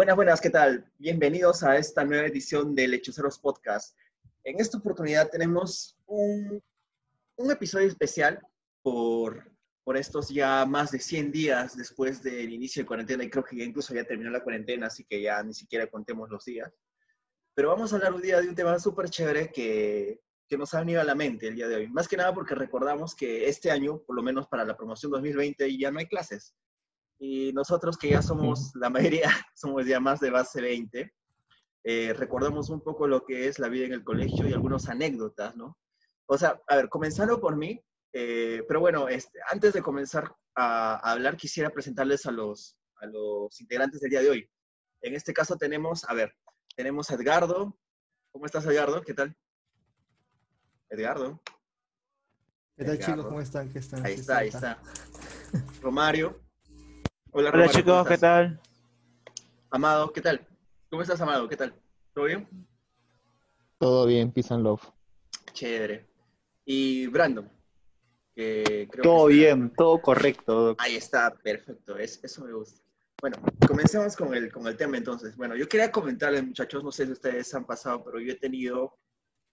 Buenas, buenas, ¿qué tal? Bienvenidos a esta nueva edición de Lechuceros Podcast. En esta oportunidad tenemos un, un episodio especial por, por estos ya más de 100 días después del inicio de cuarentena y creo que ya incluso ya terminó la cuarentena, así que ya ni siquiera contemos los días. Pero vamos a hablar un día de un tema súper chévere que, que nos ha venido a la mente el día de hoy. Más que nada porque recordamos que este año, por lo menos para la promoción 2020, ya no hay clases. Y nosotros que ya somos, la mayoría, somos ya más de base 20, eh, recordamos un poco lo que es la vida en el colegio y algunas anécdotas, ¿no? O sea, a ver, comenzando por mí, eh, pero bueno, este, antes de comenzar a, a, hablar, quisiera presentarles a los, a los integrantes del día de hoy. En este caso tenemos, a ver, tenemos a Edgardo. ¿Cómo estás, Edgardo? ¿Qué tal? Edgardo. ¿Qué tal, Edgardo. chicos? ¿Cómo están? ¿Qué están? Ahí está, ahí está. Romario. Hola, Hola chicos, ¿qué tal? Amado, ¿qué tal? ¿Cómo estás, Amado? ¿Qué tal? ¿Todo bien? Todo bien, peace and love. Chévere. Y Brandon. Que creo todo que está... bien, todo correcto. Ahí está, perfecto. Es, eso me gusta. Bueno, comencemos con el, con el tema entonces. Bueno, yo quería comentarles, muchachos, no sé si ustedes han pasado, pero yo he tenido,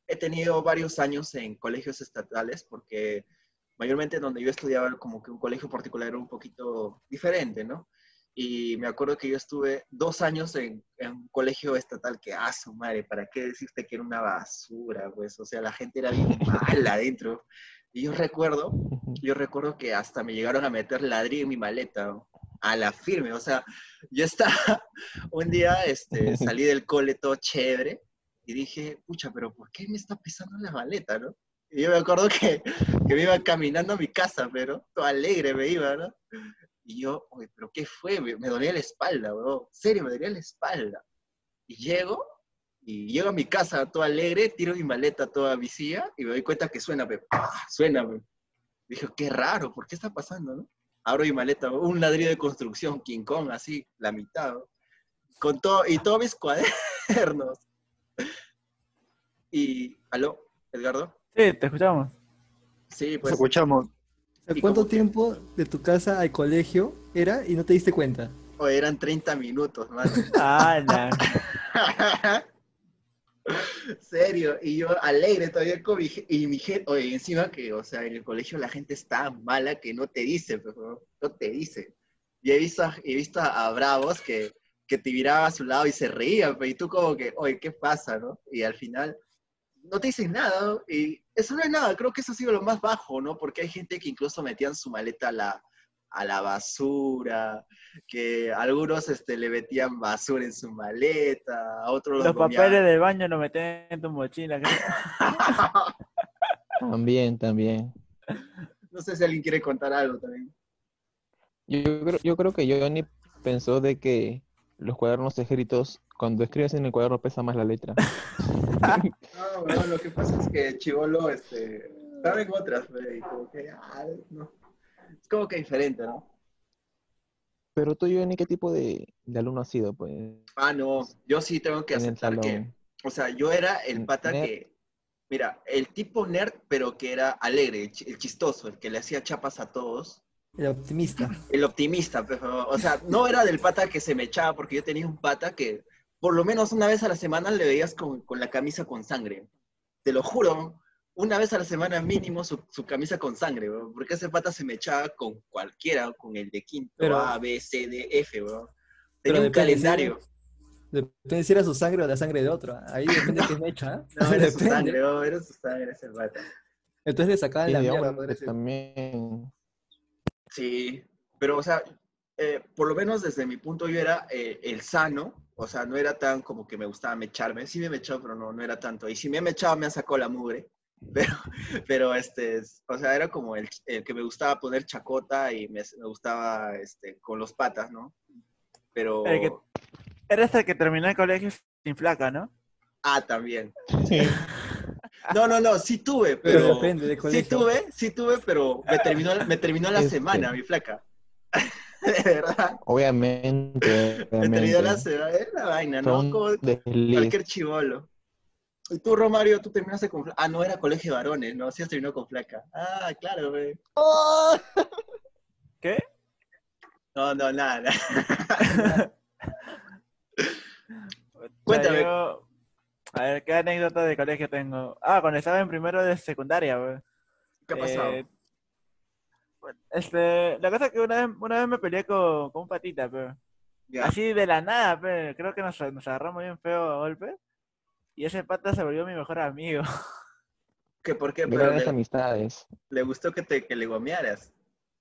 he tenido varios años en colegios estatales porque mayormente donde yo estudiaba como que un colegio particular era un poquito diferente, ¿no? Y me acuerdo que yo estuve dos años en, en un colegio estatal que, ah, su madre, ¿para qué decirte que era una basura? Pues, o sea, la gente era bien mala adentro. Y yo recuerdo, yo recuerdo que hasta me llegaron a meter ladrillo en mi maleta, ¿no? a la firme, o sea, yo estaba, un día este, salí del cole todo chévere y dije, pucha, pero ¿por qué me está pesando la maleta, no? Y yo me acuerdo que, que me iba caminando a mi casa, pero todo alegre me iba, ¿no? Y yo, oye, ¿pero qué fue? Me, me dolía la espalda, bro. En serio, me dolía la espalda. Y llego, y llego a mi casa todo alegre, tiro mi maleta toda visilla y me doy cuenta que suena, pero, suena, me. Dije, qué raro, ¿por qué está pasando, no? Abro mi maleta, un ladrillo de construcción, King Kong, así, la mitad, con todo, y todos mis cuadernos. Y, ¿aló, Edgardo? Sí, te escuchamos. Sí, pues. Te escuchamos. ¿Cuánto tiempo de tu casa al colegio era y no te diste cuenta? O eran 30 minutos, man. ah, no. Serio, y yo alegre todavía con mi, y mi gente, oye, encima que, o sea, en el colegio la gente está mala que no te dice, pero no te dice. Y he visto, he visto a bravos que, que te miraba a su lado y se reían, y tú como que, oye, ¿qué pasa, no? Y al final no te dicen nada, y eso no es nada, creo que eso ha sido lo más bajo, ¿no? Porque hay gente que incluso metían su maleta a la, a la basura, que algunos este, le metían basura en su maleta, a otros los, los papeles del baño los metían en tu mochila. también, también. No sé si alguien quiere contar algo también. Yo creo, yo creo que Johnny pensó de que los cuadernos escritos, cuando escribes en el cuaderno pesa más la letra. no, bueno, lo que pasa es que Chivolo, este, estaba en otras, pero y como que, ah, no. Es como que diferente, ¿no? Pero tú, Johnny, ¿qué tipo de, de, alumno has sido, pues? Ah, no, yo sí tengo que aceptar que, o sea, yo era el pata nerd. que, mira, el tipo nerd, pero que era alegre, el chistoso, el que le hacía chapas a todos. El optimista. El optimista, pero, o sea, no era del pata que se me echaba, porque yo tenía un pata que por lo menos una vez a la semana le veías con, con la camisa con sangre. Te lo juro, una vez a la semana mínimo su, su camisa con sangre, bro, porque ese pata se me echaba con cualquiera, con el de quinto, pero, A, B, C, D, F, bro. Tenía un calendario. Depende si era su sangre o la sangre de otro. Ahí depende de qué me echa. ¿eh? No, era su sangre, bro, era su sangre ese pata. Entonces le sacaban la mierda. También. Sí, pero o sea, eh, por lo menos desde mi punto yo era eh, el sano, o sea, no era tan como que me gustaba mecharme, sí me mechaba, pero no, no era tanto. Y si me mechaba me han sacado la mugre. Pero, pero este, o sea, era como el, el, que me gustaba poner chacota y me, me, gustaba este, con los patas, ¿no? Pero... El que, Eres el que terminó el colegio sin flaca, ¿no? Ah, también. Sí. No, no, no, sí tuve, Pero pero... depende de Sí tuve, sí tuve, pero me terminó, me terminó la Este. semana, mi flaca. De verdad. Obviamente, Me terminó la obviamente. semana. Es la vaina, ¿no? Como desliz. cualquier chivolo. Y tú, Romario, tú terminaste con flaca. Ah, no, era colegio de varones, ¿no? Sí, has terminado con flaca. Ah, claro, güey. ¿Qué? No, no, nada. Cuéntame. yo- A ver, ¿qué anécdota de colegio tengo? Ah, cuando estaba en primero de secundaria, güey. ¿Qué ha pasado? Eh, este, la cosa es que una vez, una vez me peleé con, con un patita, pero así de la nada, pero creo que nos, nos agarramos bien feo a golpe. Y ese pata se volvió mi mejor amigo. ¿Qué, ¿Por qué? Pero le, amistades. le gustó que, te, que le gomearas.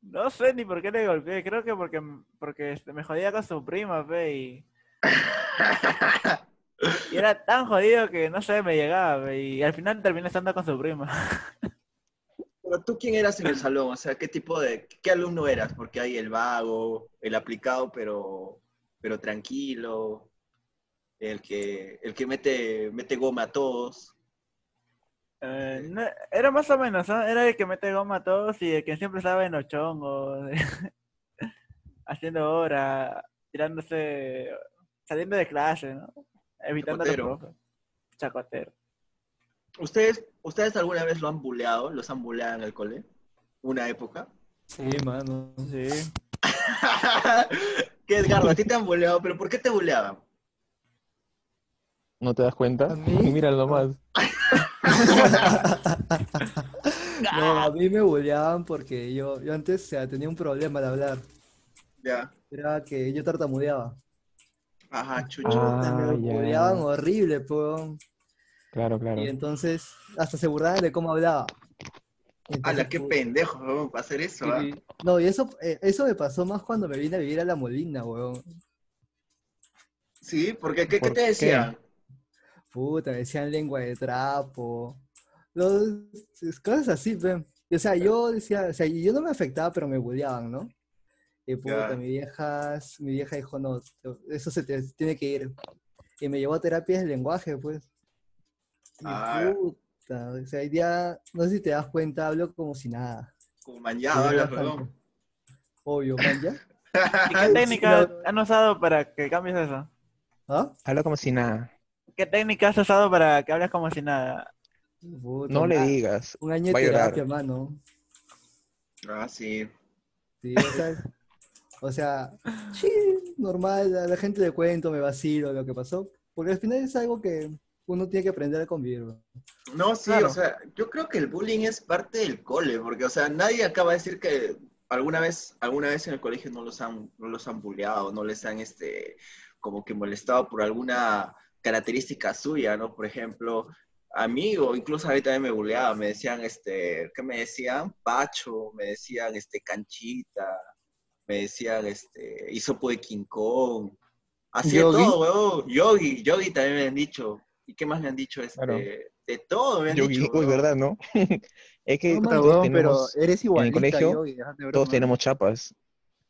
No sé ni por qué le golpeé, creo que porque, porque este, me jodía con su prima, pe, y, y era tan jodido que no sé, me llegaba, pe, y al final terminé estando con su prima. Pero tú, ¿quién eras en el salón? O sea, ¿qué tipo de, qué alumno eras? Porque hay el vago, el aplicado, pero, pero tranquilo, el que, el que mete, mete goma a todos. Eh, no- era más o menos, ¿no? Era el que mete goma a todos y el que siempre estaba en los chongos, haciendo hora, tirándose, saliendo de clase, ¿no? Evitando a los Chacotero. profes. Chacotero. ¿Ustedes, ¿Ustedes alguna vez lo han buleado? ¿Los han buleado en el cole? ¿Una época? Sí, mano. Sí. ¿Qué, Edgardo? A ti te han buleado, pero ¿por qué te buleaban? ¿No te das cuenta? ¿A mí? Mira nomás. No, a mí me bulleaban porque yo, yo antes o sea, tenía un problema de hablar. Ya. Era que yo tartamudeaba. Ajá, chucho. Ah, me ya. bulleaban horrible, po. Claro, claro. Y entonces hasta se burlaban de cómo hablaba. ¡Hala, qué pendejo, weón, para hacer eso! ¿ah? No, y eso, eh, eso me pasó más cuando me vine a vivir a La Molina, weón. Sí, porque ¿qué, qué ¿Por te decían? Puta, me decían lengua de trapo. Los, cosas así. Y, O sea, yo decía, o sea, y yo no me afectaba, pero me bulleaban, ¿no? Y puta, mi vieja, mi vieja dijo, no, eso se te- tiene que ir. Y me llevó a terapias de lenguaje, pues. Ah. puta, o sea, hoy día, no sé si te das cuenta, hablo como si nada. Como manjado, bastante. perdón. Obvio, man, ¿ya? ¿Y qué técnica han usado para que cambies eso? ¿Ah? Habla como si nada. ¿Qué técnica has usado para que hables como si nada? Puta, No le digas. Un año de terapia, mano. Ah, sí. Sí, o sea, o sea, sí, normal, a la gente le cuento, me vacilo lo que pasó, porque al final es algo que uno tiene que aprender a convivir. ¿no? No, sí, Claro. o sea, yo creo que el bullying es parte del cole, porque, o sea, nadie acaba de decir que alguna vez, alguna vez en el colegio no los han, no los han bulleado, no les han, este, como que molestado por alguna característica suya, ¿no? Por ejemplo, a mí, o incluso a mí también me bulleaban, me decían, este, ¿qué me decían? Pacho, me decían, este, canchita, me decían, este, hisopo de King Kong, así de Yogi. todo, weón, yogi, yogi también me han dicho, ¿y qué más me han dicho? Este, Claro. de todo me han Yogi, dicho, uy. ¿verdad, no? es que No, todos pero tenemos, eres igualita, colegio, Yogi, todos tenemos chapas.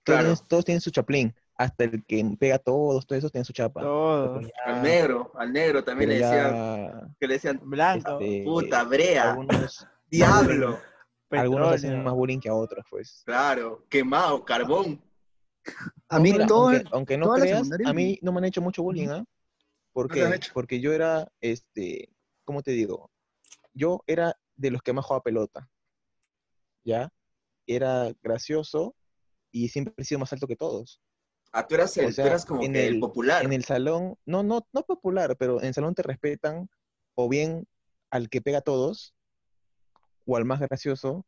Todos, Claro. todos tienen su chaplín. Hasta el que pega a todos, todos esos tienen su chapa. Todos. Al negro, al negro también le decían, ya, que le decían, Blanco. este, puta, brea, algunos, diablo, algunos hacen petróleo. más bullying que a otros, pues. claro, quemado, carbón. A mí Mira, todo, aunque, aunque no creas, a mí no me han hecho mucho bullying, ¿ah? ¿Por ¿No te han qué? Porque yo era, este, ¿cómo te digo? Yo era de los que más jugaba pelota, ¿ya? Era gracioso y siempre he sido más alto que todos. Ah, tú eras, el, O sea, tú eras como en que el, popular. En el salón, no, no, no popular, pero en el salón te respetan o bien al que pega a todos, o al más gracioso,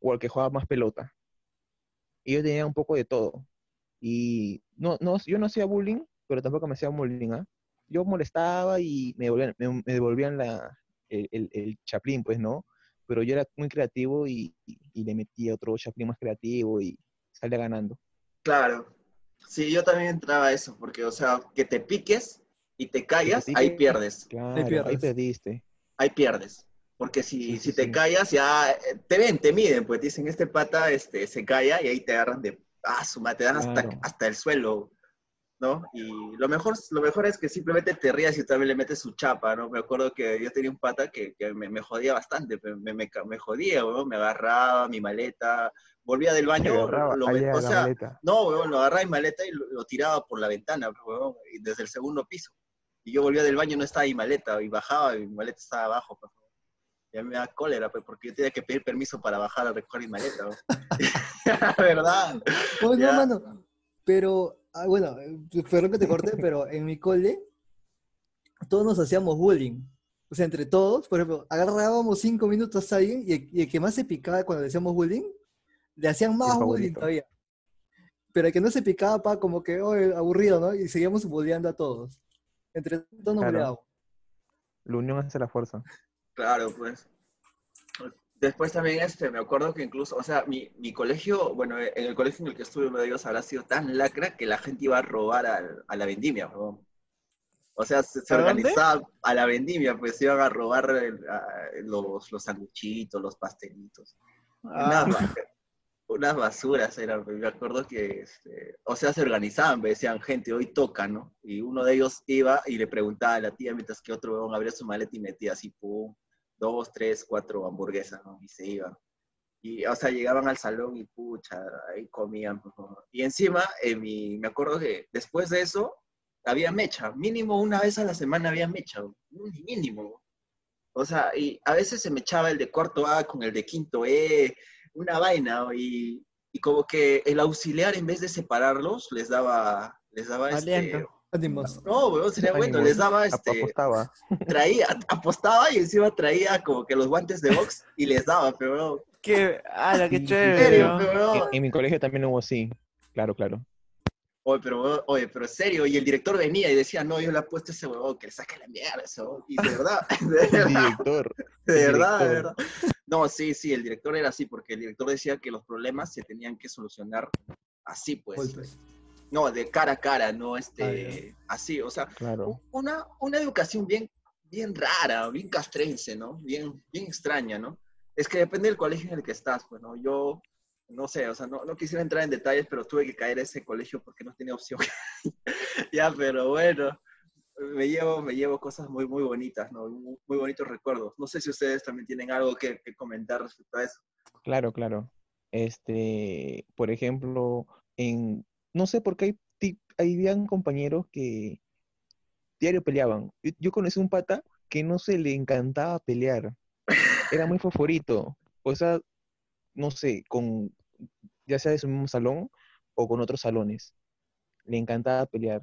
o al que juega más pelota. Y yo tenía un poco de todo. Y no, no, yo no hacía bullying, pero tampoco me hacía bullying, ¿ah? Yo molestaba y me devolvían, me, me devolvían la, el, el, el chaplín, pues, ¿no? Pero yo era muy creativo y, y, y le metía otro chaplín más creativo y salía ganando. Claro. Sí, yo también entraba a eso, porque, o sea, que te piques y te callas, ahí pierdes, Claro, ahí pierdes. perdiste. ahí pierdes. Porque si, Sí, si sí, te sí. callas, ya eh, te ven, te miden, pues te dicen, este pata este, se calla y ahí te agarran de, ah, su madre, te dan hasta, hasta el suelo. ¿No? Y lo mejor, lo mejor es que simplemente te rías y también le metes su chapa, ¿no? Me acuerdo que yo tenía un pata que, que me, me jodía bastante, me, me, me jodía, weón, me agarraba mi maleta, volvía del baño, agarraba lo, o la sea, maleta. no, weón, lo agarraba mi maleta y lo, lo tiraba por la ventana, weón, y desde el segundo piso. Y yo volvía del baño y no estaba mi maleta, y bajaba y mi maleta estaba abajo, pues. Ya me da cólera, pues, porque yo tenía que pedir permiso para bajar a recoger mi maleta, weón. ¿Verdad? Oh, no, mano. Pero, ah, bueno, eh, perdón que te corté, pero en mi cole todos nos hacíamos bullying. O sea, entre todos, por ejemplo, agarrábamos cinco minutos a alguien y el, y el que más se picaba cuando le hacíamos bullying, le hacían más bullying todavía. Pero el que no se picaba, pa, como que, oh, aburrido, ¿no? Y seguíamos bulleando a todos. Entre todos nos Claro. bulleábamos. La unión hace la fuerza. Claro, pues. Después también, este, me acuerdo que incluso, o sea, mi, mi colegio, bueno, en el colegio en el que estuve, uno de ellos habrá sido tan lacra que la gente iba a robar a, la vendimia, weón. O sea, se, se ¿A dónde? organizaba a la vendimia, pues iban a robar el- a- los, los sanguchitos, los pastelitos. Ah, Unas, ba- unas basuras eran, me acuerdo que, este, o sea, se organizaban, me decían, gente, hoy toca, ¿no? Y uno de ellos iba y le preguntaba a la tía, mientras que otro abría su maleta y metía así, pum, dos, tres, cuatro hamburguesas, ¿no? Y se iban. Y, o sea, llegaban al salón y pucha, ahí comían. ¿no? Y encima, en mi, me acuerdo que después de eso, había mecha. Mínimo una vez a la semana había mecha, mínimo. O sea, y a veces se me echaba el de cuarto A con el de quinto E, una vaina, y, y como que el auxiliar, en vez de separarlos, les daba, les daba este... Ánimos. No, weón, sería bueno, les daba este, Apostaba. traía, apostaba y encima traía como que los guantes de box y les daba, pero qué, ala, qué Sí, sí, chévere. en serio, ¿no? pero En, en mi colegio también hubo así. Claro, claro. oye, pero oye, pero en serio, y el director venía y decía, no, yo le apuesto a ese huevón, que le saque la mierda huevón. Y de verdad, de El verdad, director. de el verdad, de verdad. No, sí, sí, el director era así, porque el director decía que los problemas se tenían que solucionar así, pues. Golpes. No, de cara a cara, no Ah, este, así, o sea, Claro. una, una educación bien, bien rara, bien castrense, ¿no? Bien, bien extraña, ¿no? Es que depende del colegio en el que estás, pues, ¿no? Yo, no sé, o sea, no, no quisiera entrar en detalles, pero tuve que caer a ese colegio porque no tenía opción. ya, pero bueno, me llevo, me llevo cosas muy, muy bonitas, ¿no? Muy, muy bonitos recuerdos. No sé si ustedes también tienen algo que, que comentar respecto a eso. Claro, claro. Este, por ejemplo, en, no sé por qué hay, ti- habían compañeros que diario peleaban. Yo, yo conocí un pata que no se le encantaba pelear. Era muy favorito. O sea, no sé, con, ya sea de su mismo salón o con otros salones. Le encantaba pelear.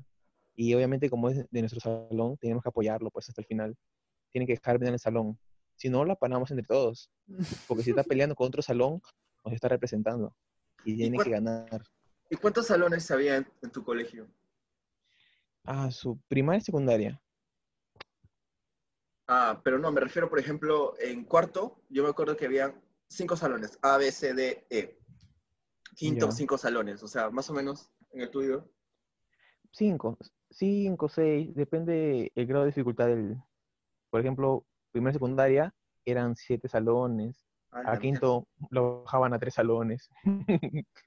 Y obviamente como es de nuestro salón, tenemos que apoyarlo pues hasta el final. Tiene que dejar bien en el salón. Si no, la panamos entre todos. Porque si está peleando con otro salón, nos está representando. Y tiene que ganar. ¿Y cuántos salones había en, en tu colegio? Ah, su primaria y secundaria. Ah, pero no, me refiero, por ejemplo, en cuarto, yo me acuerdo que habían cinco salones, A, B, C, D, E. Quinto, Ya. cinco salones, o sea, más o menos en el tuyo. Cinco, cinco, seis, depende el grado de dificultad del. Por ejemplo, primera y secundaria eran siete salones. Ah, A quinto lo bajaban a tres salones.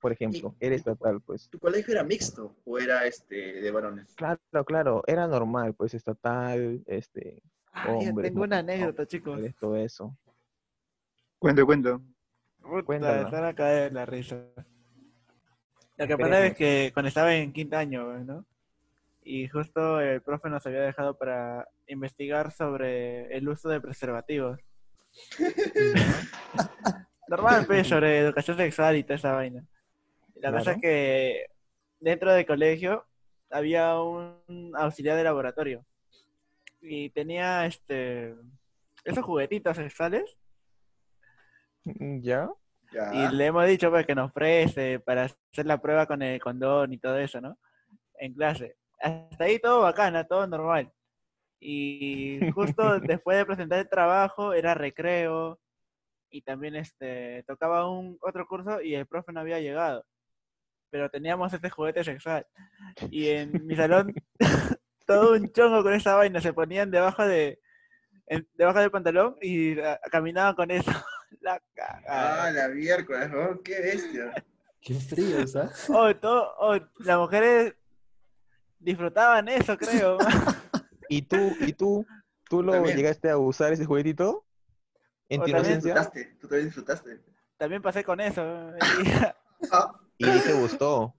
Por ejemplo, era estatal, pues. ¿Tu colegio era mixto o era este de varones? Claro, claro, era normal, pues estatal, este, Ah, hombres, tengo una anécdota, chicos. mujeres, todo eso. Cuento, cuento. Puta, están a caer la risa. Lo que pasa es que cuando estaba en quinto año, ¿no? Y justo el profe nos había dejado para investigar sobre el uso de preservativos. Normal, pues, sobre educación sexual y toda esa vaina. La cosa Claro. es que dentro del colegio había un auxiliar de laboratorio. Y tenía este esos juguetitos sexuales Mm, ¿Ya? Ya. y le hemos dicho pues, que nos preste para hacer la prueba con el condón y todo eso, ¿no? En clase. Hasta ahí todo bacana, todo normal. Y justo después de presentar el trabajo, era recreo, y también este tocaba un otro curso y el profe no había llegado. Pero teníamos este juguete sexual. Y en mi salón, todo un chongo con esa vaina, se ponían debajo de en- debajo del pantalón y ah, caminaban con eso. La cagada. Ah, la miércoles, oh, qué bestia. Qué frío, ¿sabes? Oh, todo, oh, las mujeres disfrutaban eso, creo. ¿Y tú, y tú, tú lo También. llegaste a usar ese juguetito? ¿En tu también inocencia? Disfrutaste, tú también disfrutaste. También pasé con eso. y- Ah, Y te gustó.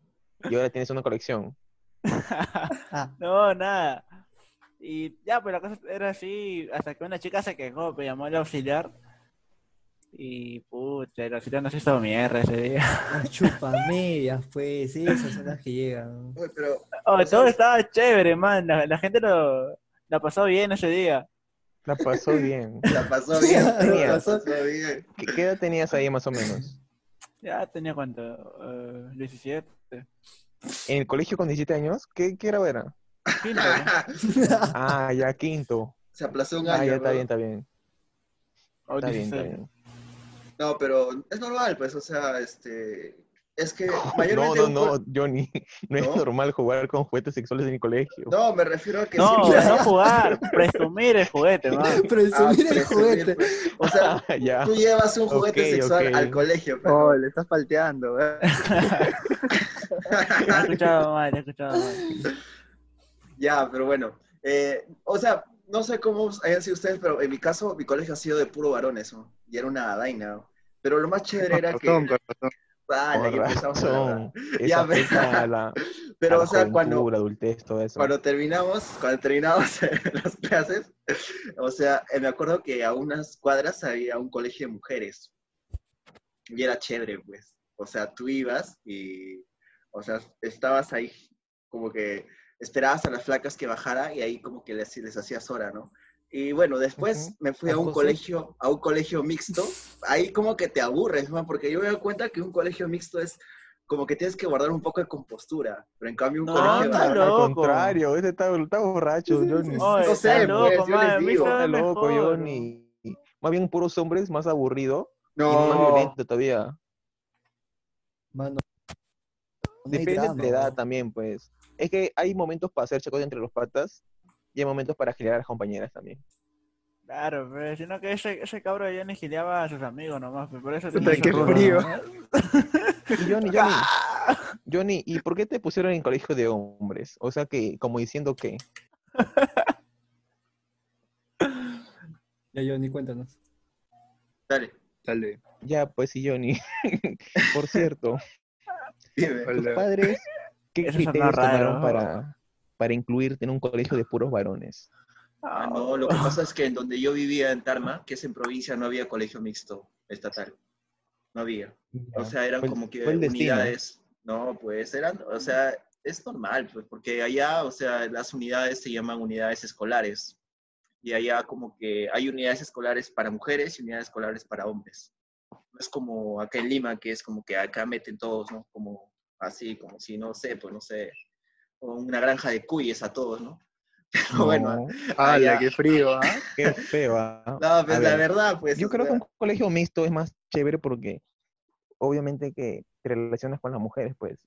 Y ahora tienes una colección. Ah, No, nada. Y ya, pues la cosa era así, hasta que una chica se quejó, me llamó al auxiliar. Y pucha, el auxiliar nos hizo mierda ese día. las chupamedias, pues, esas son las que llegan. uy, pero Oh, todo es- estaba chévere, man. La, la gente lo, la pasó bien ese día. La pasó bien. la pasó bien. La pasó- pasó bien. ¿Qué, qué edad tenías ahí más o menos? Ya tenía cuánto, Eh, 17. ¿En el colegio con 17 años? ¿Qué, qué grado era? Quinto. Ah, ya quinto. Se aplazó un Ah, año. ya está ¿no? bien, está bien. Está bien, está 16. bien. No, pero es normal, pues, o sea, este. Es que No, mayormente. no, no, co- Johnny. No es ¿No? normal jugar con juguetes sexuales en el colegio. No, me refiero a que No, siempre- no jugar, presumir el juguete, man. Presumir Ah, el presumir, juguete. pues. O sea, Ah, ya. tú llevas un juguete sexual al colegio, pero. Oh, le estás palteando, ¿eh? He escuchado mal, he escuchado mal. Ya, pero bueno. eh, o sea, no sé cómo hayan sido ustedes, pero en mi caso, mi colegio ha sido de puro varones, ¿no? Y era una vaina. ¿no? Pero lo más chévere era que. Con razón, con razón. Dale, empezamos a razón. Ya, pero- la, Pero, a la o sea, cuando, la adultez, todo eso. cuando terminamos, cuando terminamos las clases, o sea, eh, me acuerdo que a unas cuadras había un colegio de mujeres. Y era chévere, pues. O sea, tú ibas y, o sea, estabas ahí como que esperabas a las flacas que bajara y ahí como que les, les hacías hora, ¿no? Y bueno, después Ujú. me fui a un colegio, a un colegio mixto. Ahí como que te aburres, ¿no? Porque yo me doy cuenta que un colegio mixto es como que tienes que guardar un poco de compostura. Pero en cambio un No, colegio loco. Al contrario, ese está, está borracho, Johnny. Oh, No está sé, loco, pues, yo man, les digo. Está loco. Johnny. Más bien puros hombres, más aburrido y más No, violento todavía. Mano. no Depende de la edad también, pues. Es que hay momentos para hacer chacota entre los patas y hay momentos para girar a las compañeras también. Claro, pero sino que ese, ese cabro ya ni gileaba a sus amigos nomás, pues, por eso qué frío. Y Johnny, Johnny, Johnny, ¿y por qué te pusieron en colegio de hombres? O sea que, como diciendo que, Ya, Johnny, cuéntanos. dale, Dale. ya, pues sí, Johnny. Por cierto, dime. tus padres, ¿qué Eso criterios tomaron para, para incluirte en un colegio de puros varones? Ah, no, lo que pasa es que en donde yo vivía en Tarma, que es en provincia, no había colegio mixto estatal. No había. O sea, eran como que el destino. unidades. No, pues eran, o sea, es normal, pues, porque allá, o sea, las unidades se llaman unidades escolares. Y allá como que hay unidades escolares para mujeres y unidades escolares para hombres. No es como acá en Lima, que es como que acá meten todos, ¿no? Como así, como si, no sé, pues no sé, o una granja de cuyes a todos, ¿no? Pero bueno, No, ¡Hala, ya. qué frío! ¿ah? qué feo. ¿ah? no, pues A la ver, verdad, pues. Yo creo que un colegio mixto es más chévere porque obviamente que te relacionas con las mujeres, pues.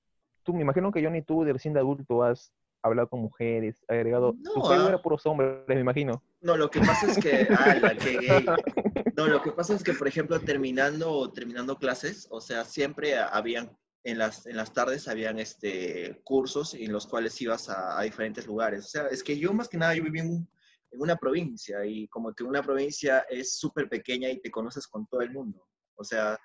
Tú, me imagino que Johnny, tú de recién de adulto has hablado con mujeres, agregado... No, tu ah. era puros hombres, me imagino. No, lo que pasa es que, ala, qué gay. No, lo que pasa es que, por ejemplo, terminando, terminando clases, o sea, siempre habían, en las, en las tardes habían este, cursos en los cuales ibas a, a diferentes lugares. O sea, es que yo más que nada, yo viví en, en una provincia y como que una provincia es súper pequeña y te conoces con todo el mundo. O sea,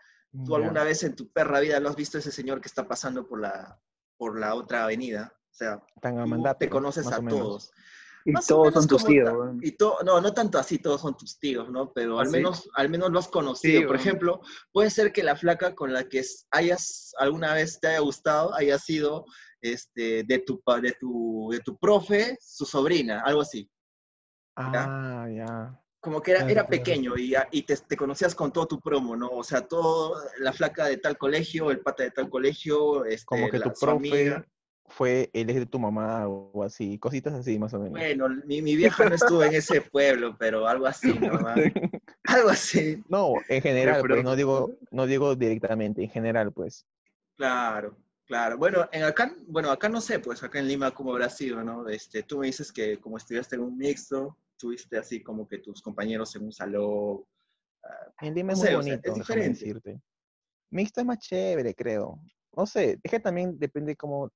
¿tú alguna vez en tu perra vida lo has visto ese señor que está pasando por la, por la otra avenida? O sea, Tan tú amandapio, te conoces más a todos. Y Más todos son tus tíos. Y to- no, no tanto así, todos son tus tíos, ¿no? Pero ¿Ah, al sí? menos, al menos lo has conocido. Sí, Por ejemplo, puede ser que la flaca con la que hayas alguna vez te haya gustado haya sido este, de, tu, de, tu, de tu profe, su sobrina, algo así. Ah, ya. Como que era, Claro, era pequeño y, y te, te conocías con todo tu promo, ¿no? O sea, todo, la flaca de tal colegio, el pata de tal colegio, este, Como que la- tu profe amiga. Fue el ex de tu mamá o así, cositas así más o menos. Bueno, mi, mi vieja no estuvo en ese pueblo, pero algo así, ¿no? Algo así. No, en general, pero- pues, no digo, no digo directamente, en general, pues. Claro, claro. Bueno, en acá, bueno, acá no sé, pues acá en Lima cómo habrá sido, ¿no? Este, tú me dices que como estudiaste en un mixto, tuviste así como que tus compañeros en un salón. ah, En Lima No es muy sé, o sea, bonito, es diferente. decirte. Mixto es más chévere, creo. No sé, es que también depende cómo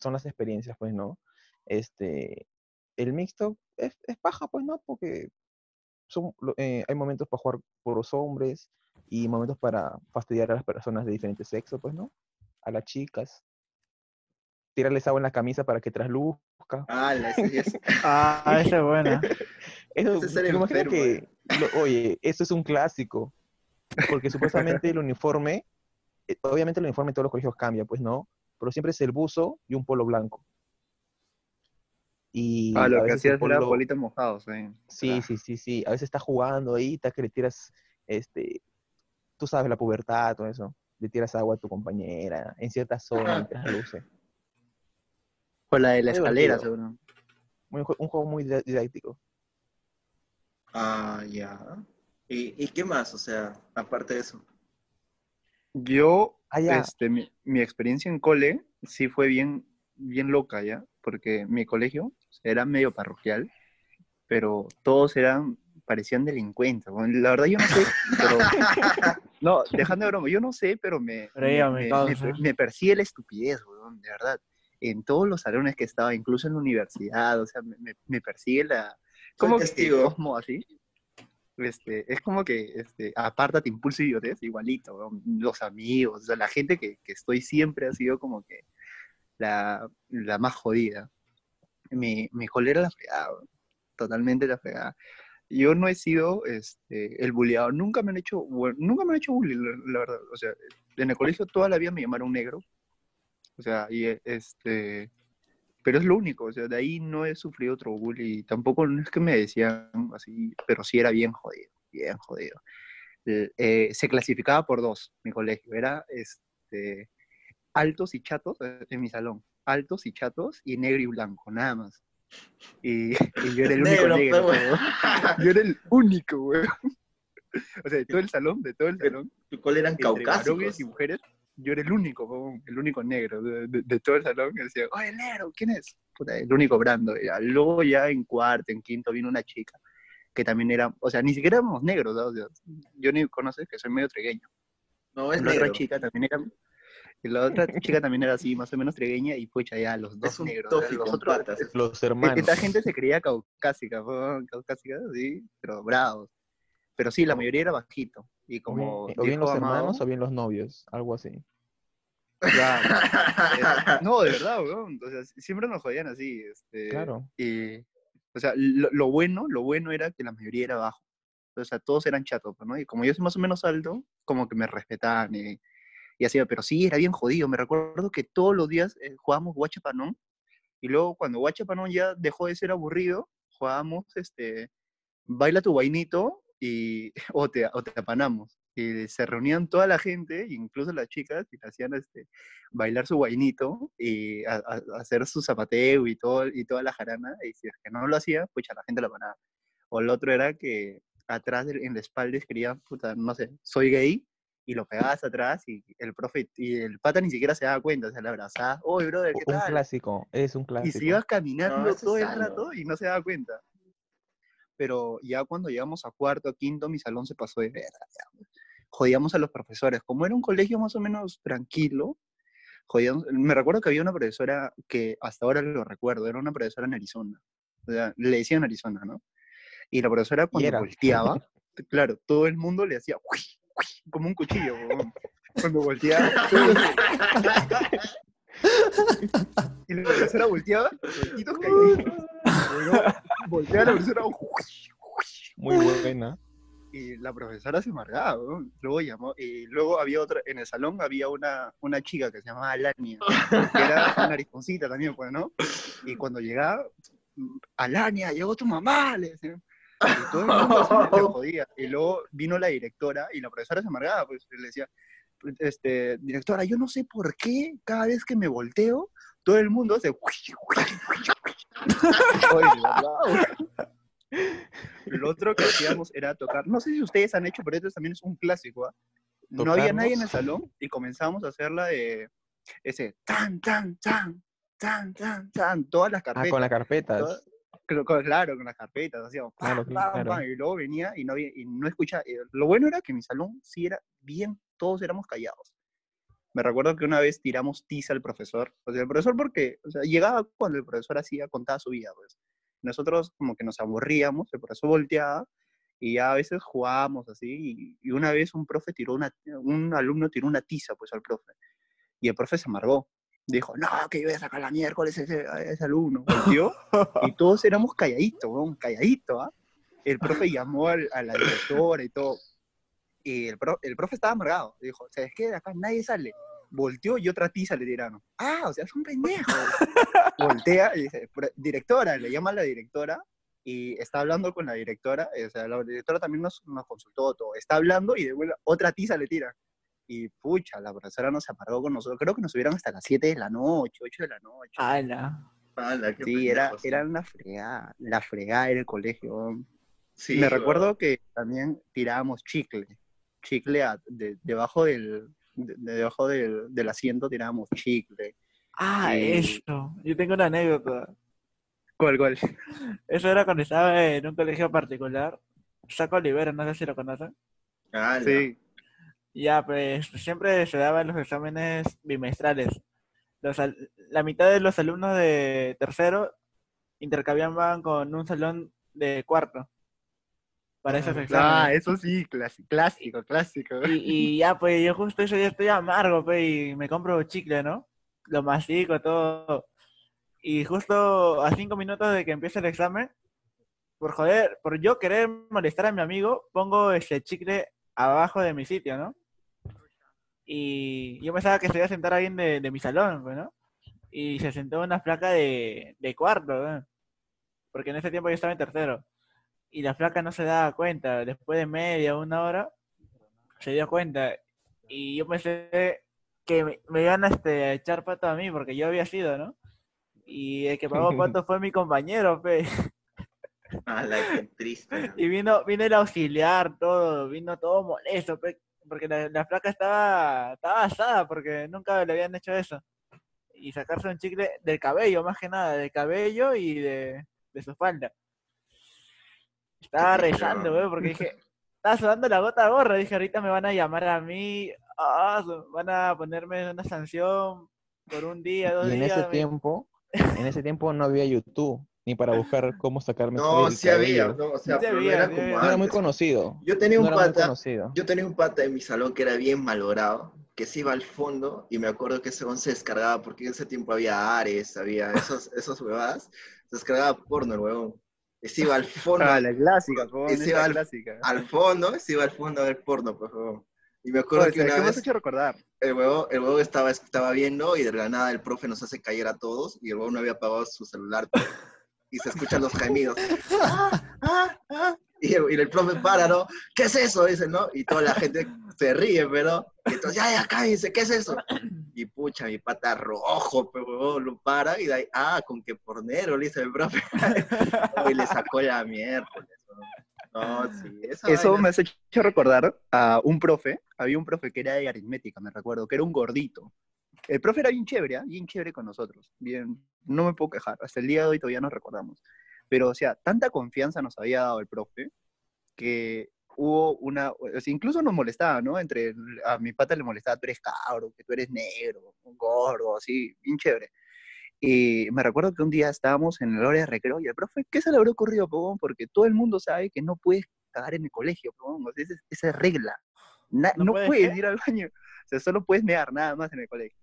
son las experiencias, pues, ¿no? este, el mixto es, es paja, pues, ¿no? Porque son, lo- eh, hay momentos para jugar por los hombres y momentos para fastidiar a las personas de diferentes sexos, pues, ¿no? A las chicas. Tirarles agua en la camisa para que trasluzca. Ah, la, ese es- Ah, esa es buena. Eso, es enfermo, que, lo- oye, eso es un clásico, porque supuestamente el uniforme, eh, obviamente el uniforme en todos los colegios cambia, pues no, pero siempre es el buzo y un polo blanco. Y Ah, a lo que hacías era polo- bolitas mojados, eh. Sí, Ah. sí, sí, sí. A veces estás jugando ahí, estás que le tiras, este, tú sabes, la pubertad, todo eso. Le tiras agua a tu compañera en ciertas zonas mientras luce. O la de la Muy escalera, divertido. seguro. Muy un juego muy didáctico. Ah, ya. ¿Y, ¿Y qué más? O sea, aparte de eso. Yo, Ah, ya. este, mi, mi experiencia en cole sí fue bien, bien loca, ¿ya? Porque mi colegio era medio parroquial, pero todos eran, parecían delincuentes. Bueno, la verdad yo no sé, pero... No, dejando de broma, yo no sé, pero me, me, persigue la estupidez, weón, de verdad. En todos los salones que estaba, incluso en la universidad, o sea, me, me- persigue la... ¿Cómo. Cosmo así? Este, es como que, este, apártate, impulso y idiotez, igualito, weón. los amigos, o sea, la gente que, que estoy siempre ha sido como que la, la más jodida. Mi, mi cole era la fregada, totalmente la fregada. Yo no he sido este, el bulleado, nunca me han hecho, bueno, nunca me han hecho bullying, la, la verdad. O sea, en el colegio toda la vida me llamaron negro. O sea, y este, pero es lo único, o sea, de ahí no he sufrido otro bullying, tampoco no es que me decían así, pero sí era bien jodido, bien jodido. Eh, eh, se clasificaba por dos, mi colegio, era este, altos y chatos eh, en mi salón, altos y chatos y negro y blanco, nada más. Y, y yo era el único Negro, negro. pues. Yo era el único, weón. O sea, de todo el salón, de todo el salón, ¿Tu cole eran caucásicos? y mujeres, yo era el único, el único negro de, de- de todo el salón. Y decía, oye, negro, ¿quién es? Puta, el único brando. ya. Luego ya en cuarto, en quinto, vino una chica que también era, o sea, ni siquiera éramos negros, ¿no? O sea, yo ni conoces que soy medio trigueño. No, es la negro. otra chica también era, la otra chica también era así, más o menos trigueña, y pucha, ya los dos Es un negros. ¿no? tofi Los con otros, patas. Los hermanos. esta gente se creía caucásica, weón, caucásica, sí, pero bravos. Pero sí, la mayoría era bajito. Y O como bien, o bien los hermanos o bien los novios, algo así. claro, no, de verdad, weón. O sea, siempre nos jodían así. Este, Claro. Y, o sea, lo, lo bueno, lo bueno era que la mayoría era bajo. O sea, todos eran chatos, ¿no? Y como yo soy más o menos alto, como que me respetaban y, y así, pero sí, era bien jodido. Me recuerdo que todos los días eh, jugábamos guachapanón y luego cuando guachapanón ya dejó de ser aburrido, jugábamos, este, baila tu vainito y, o, te, o te apanamos. Y se reunían toda la gente, incluso las chicas, y hacían este, bailar su guainito y a- a- hacer su zapateo y, todo, y toda la jarana. Y si es que no lo hacía, pues a la gente la apanaba. O el otro era que atrás en la espalda escribía, puta, no sé, soy gay, y lo pegabas atrás y el profe y el pata ni siquiera se daba cuenta, se le abrazaba, oye, brother, ¿qué Un tal? clásico, es un Y clásico. se iba caminando No, todo el sano. rato y no se daba cuenta. Pero ya cuando llegamos a cuarto, a quinto, mi salón se pasó de verga. Jodíamos a los profesores. Como era un colegio más o menos tranquilo, jodíamos. Me recuerdo que había una profesora que hasta ahora lo recuerdo, era una profesora en Arizona. O sea, le decían Arizona, ¿no? Y la profesora cuando era. volteaba, claro, todo el mundo le hacía "Uy, uy", como un cuchillo. Cuando volteaba, todo y la profesora volteaba, vueltitos caíditos. Luego volteaba la profesora, "Uy, uy", Muy buena. y la profesora se amargaba, luego llamó, y luego había otra, en el salón había una, una chica que se llamaba Alania, que era narizoncita también, pues, ¿no? Y cuando llegaba, Alania, llegó tu mamá, le decían. Y todo el mundo le jodía. Y luego vino la directora y la profesora se amargaba, pues, y le decía, este, directora, yo no sé por qué cada vez que me volteo, todo el mundo hace... Lo otro que hacíamos era tocar, no sé si ustedes han hecho, pero esto también es un clásico, ¿ah? No había nadie en el salón y comenzamos a hacer la de ese tan, tan, tan, tan, tan, tan, todas las Ah, carpetas. con las carpetas. todas- claro, con las carpetas, hacíamos Claro, pam, claro. pam, y luego venía y no, había, y no escuchaba. eh, Lo bueno era que mi salón sí era bien, todos éramos callados. Me recuerdo que una vez tiramos tiza al profesor. O sea, el profesor porque, o sea, llegaba cuando el profesor hacía, contaba su vida, pues. Nosotros como que nos aburríamos, el profesor volteaba y ya a veces jugábamos así. Y, una vez un profe tiró una, un alumno tiró una tiza, pues, al profe. Y el profe se amargó. Dijo, no, que yo voy a sacar la miércoles a ese, a ese alumno. Volteó y todos éramos calladitos, calladitos, ¿ah? El profe llamó al- a la directora y todo. Y el, pro- el profe estaba amargado. Dijo, ¿sabes qué? De acá nadie sale. Volteó y otra tiza le tiraron. Ah, o sea, es un pendejo. Voltea y dice, "Pro- directora, le llama a la directora y está hablando con la directora. O sea, la directora también nos, nos consultó todo. Está hablando y de vuelta otra tiza le tira. Y pucha, la profesora nos amargó con nosotros. Creo que nos subieron hasta las 7 de la noche, 8 de la noche. ¡Hala! Ala, qué Sí, era, era una fregada, la fregada en el colegio. Sí, Me recuerdo que también tirábamos chicle, chicle a- de- debajo del, de- de- debajo del, del asiento tirábamos chicle. Ah, Sí. eso. Yo tengo una anécdota. ¿Cuál, cuál? Eso era cuando estaba en un colegio particular. Saco Olivera, no sé si lo conocen. Ala. Sí. Ya, pues siempre se daban los exámenes bimestrales. Los la mitad de los alumnos de tercero intercambiaban con un salón de cuarto para esos Ah, exámenes. eso sí, clásico, clásico, clásico. Y, y ya, pues yo justo ese día estoy amargo, pues, y me compro chicle, ¿no? Lo mastico, todo. Y justo a cinco minutos de que empiece el examen, por joder, por yo querer molestar a mi amigo, pongo ese chicle abajo de mi sitio, ¿no? Y yo pensaba que se iba a sentar alguien de, de mi salón, pues, ¿no? Y se sentó una placa de, de cuarto, ¿no? Porque en ese tiempo yo estaba en tercero. Y la placa no se daba cuenta. Después de media, una hora, se dio cuenta. Y yo pensé que me, me iban a, este, a echar pato a mí, porque yo había sido, ¿no? Y el que pagó pato fue mi compañero. Ala, qué triste. Y vino, vino el auxiliar, todo, vino todo molesto, pe, porque la, la placa estaba, estaba asada, porque nunca le habían hecho eso. Y sacarse un chicle del cabello, más que nada, del cabello y de, de su espalda. Estaba rezando, weón. güey, porque dije, estaba sudando la gota gorra, dije, ahorita me van a llamar a mí, ah, van a ponerme una sanción por un día, dos Y en días. ese me- tiempo, en ese tiempo no había YouTube, ni para buscar cómo sacarme No, el sí había, no, o sea, Sí pero no había, era sí como había. No era muy conocido. Yo tenía No un era muy pata, conocido. yo tenía un pata en mi salón que era bien malogrado, que se iba al fondo y me acuerdo que ese once se descargaba porque en ese tiempo había Ares, había esos, esos huevadas, se descargaba porno el huevón. Y se iba al fondo, Ah, la clásica, po, Y se al- clásica. al fondo, se iba al fondo a ver porno, por favor. Y me acuerdo Oye, que ¿sabes una ¿Qué me has vez hecho recordar? el huevo, el huevo estaba, estaba viendo y de la nada el profe nos hace caer a todos y el huevo no había apagado su celular y se escuchan los gemidos. ¡Ah, ah, ah! Y, el, el profe para, ¿no? ¿Qué es eso? Dice, ¿no? Y toda la gente se ríe, pero... Y entonces, ya, ya, cállense, ¿qué es eso? Y pucha, mi pata rojo, pero lo para y de ahí, ah, con que pornero, le dice el profe. y le sacó la mierda. No, sí, Eso vaina- me has hecho recordar a un profe, había un profe que era de aritmética, me recuerdo, que era un gordito. El profe era bien chévere, ¿ah? bien chévere con nosotros, bien, no me puedo quejar, hasta el día de hoy todavía nos recordamos. Pero, o sea, tanta confianza nos había dado el profe que hubo una, o sea, incluso nos molestaba, ¿no? Entre, a mi pata le molestaba, tú eres cabro, que tú eres negro, gordo, así, bien chévere. Y me recuerdo que un día estábamos en el hora de recreo y el profe, ¿qué se le habrá ocurrido, po? Porque todo el mundo sabe que no puedes cagar en el colegio, po, o sea, esa, es- esa es regla. Na- ¿No no puedes puedes ir al baño, o sea, solo puedes mear nada más en el colegio.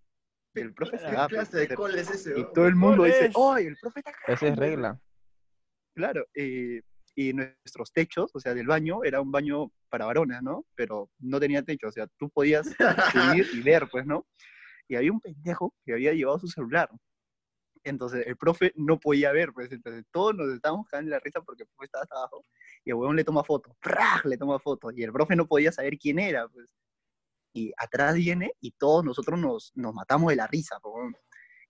El profe se ¿Qué va, clase de col es ese? y todo el mundo dice? ¡ay, el profe está Esa es cagando". regla. Claro, eh, y nuestros techos, o sea, del baño, era un baño para varones, ¿no? Pero no tenía techo, o sea, tú podías subir y ver, pues, ¿no? Y había un pendejo que había llevado su celular. Entonces, el profe no podía ver, pues, entonces todos nos estábamos cagando la risa porque el profe estaba hasta abajo, y el huevón le toma foto, ¡praj! le toma foto, y el profe no podía saber quién era, pues. Y atrás viene, y todos nosotros nos, nos matamos de la risa, huevón.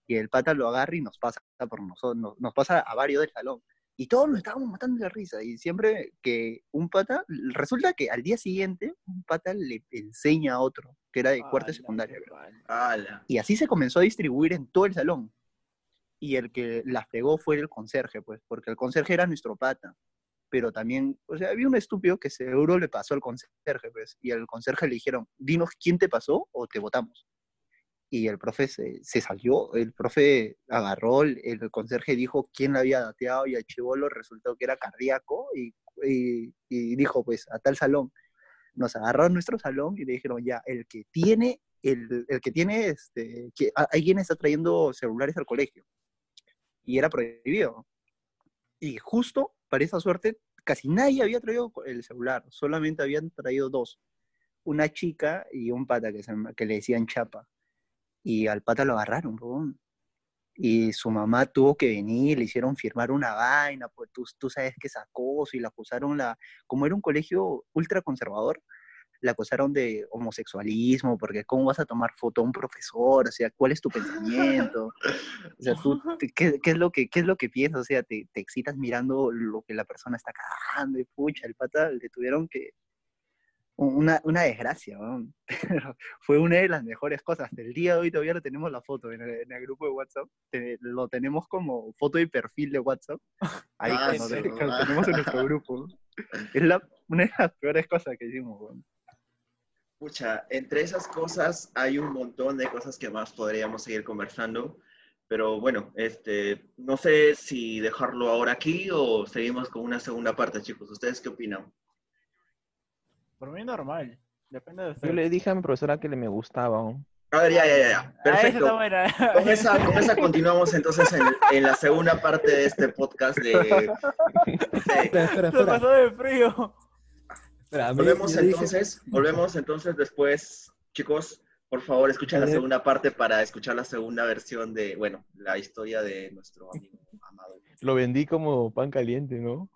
y el pata lo agarra y nos pasa por nosotros, nos, nos pasa a varios del salón. Y todos nos estábamos matando de la risa. Y siempre que un pata, resulta que al día siguiente, un pata le enseña a otro, que era de cuarta y secundaria. Ala. Y así se comenzó a distribuir en todo el salón. Y el que la fregó fue el conserje, pues, porque el conserje era nuestro pata. Pero también, o sea, había un estúpido que seguro le pasó al conserje, pues, y al conserje le dijeron, dinos quién te pasó o te votamos. Y el profe se, se salió, el profe agarró, el, el conserje dijo quién la había dateado y el chivolo resultó que era cardíaco y, y- y dijo pues a tal salón. Nos agarró a nuestro salón y le dijeron ya, el que tiene, el, el que tiene, este, que a- alguien está trayendo celulares al colegio. Y era prohibido. Y justo, para esa suerte, casi nadie había traído el celular, solamente habían traído dos. Una chica y un pata que, se que le decían chapa. Y al pata lo agarraron, huevón. Y su mamá tuvo que venir, le hicieron firmar una vaina, pues tú, tú sabes que es acoso, y la acusaron, la, como era un colegio ultra conservador, la acusaron de homosexualismo, porque cómo vas a tomar foto a un profesor, o sea, ¿cuál es tu pensamiento? O sea, tú, te- ¿qué, qué es lo que, ¿qué es lo que piensas? O sea, te, te excitas mirando lo que la persona está cagando y pucha, el pata le tuvieron que... Una, una desgracia, weón. Pero fue una de las mejores cosas. El día de hoy todavía lo tenemos la foto en el, en el grupo de WhatsApp. Te- lo tenemos como foto y perfil de WhatsApp. Ahí Ah, cuando sí, te- cuando tenemos en nuestro grupo. Es la, una de las peores cosas que hicimos, weón. Pucha, entre esas cosas hay un montón de cosas que más podríamos seguir conversando, pero bueno, este, no sé si dejarlo ahora aquí o seguimos con una segunda parte, chicos. ¿Ustedes qué opinan? Por mí normal. Depende de Yo le dije a mi profesora que le me gustaba. ¿no? A ver, ya, ya, ya, ya. Ah, Perfecto. Con esa, con esa continuamos entonces en, en la segunda parte de este podcast de... Espera, espera, espera. pasó de frío. Mí- Volvemos dije- entonces, volvemos entonces después, chicos, por favor escuchen la segunda parte para escuchar la segunda versión de, bueno, la historia de nuestro amigo amado. Lo vendí como pan caliente, ¿no?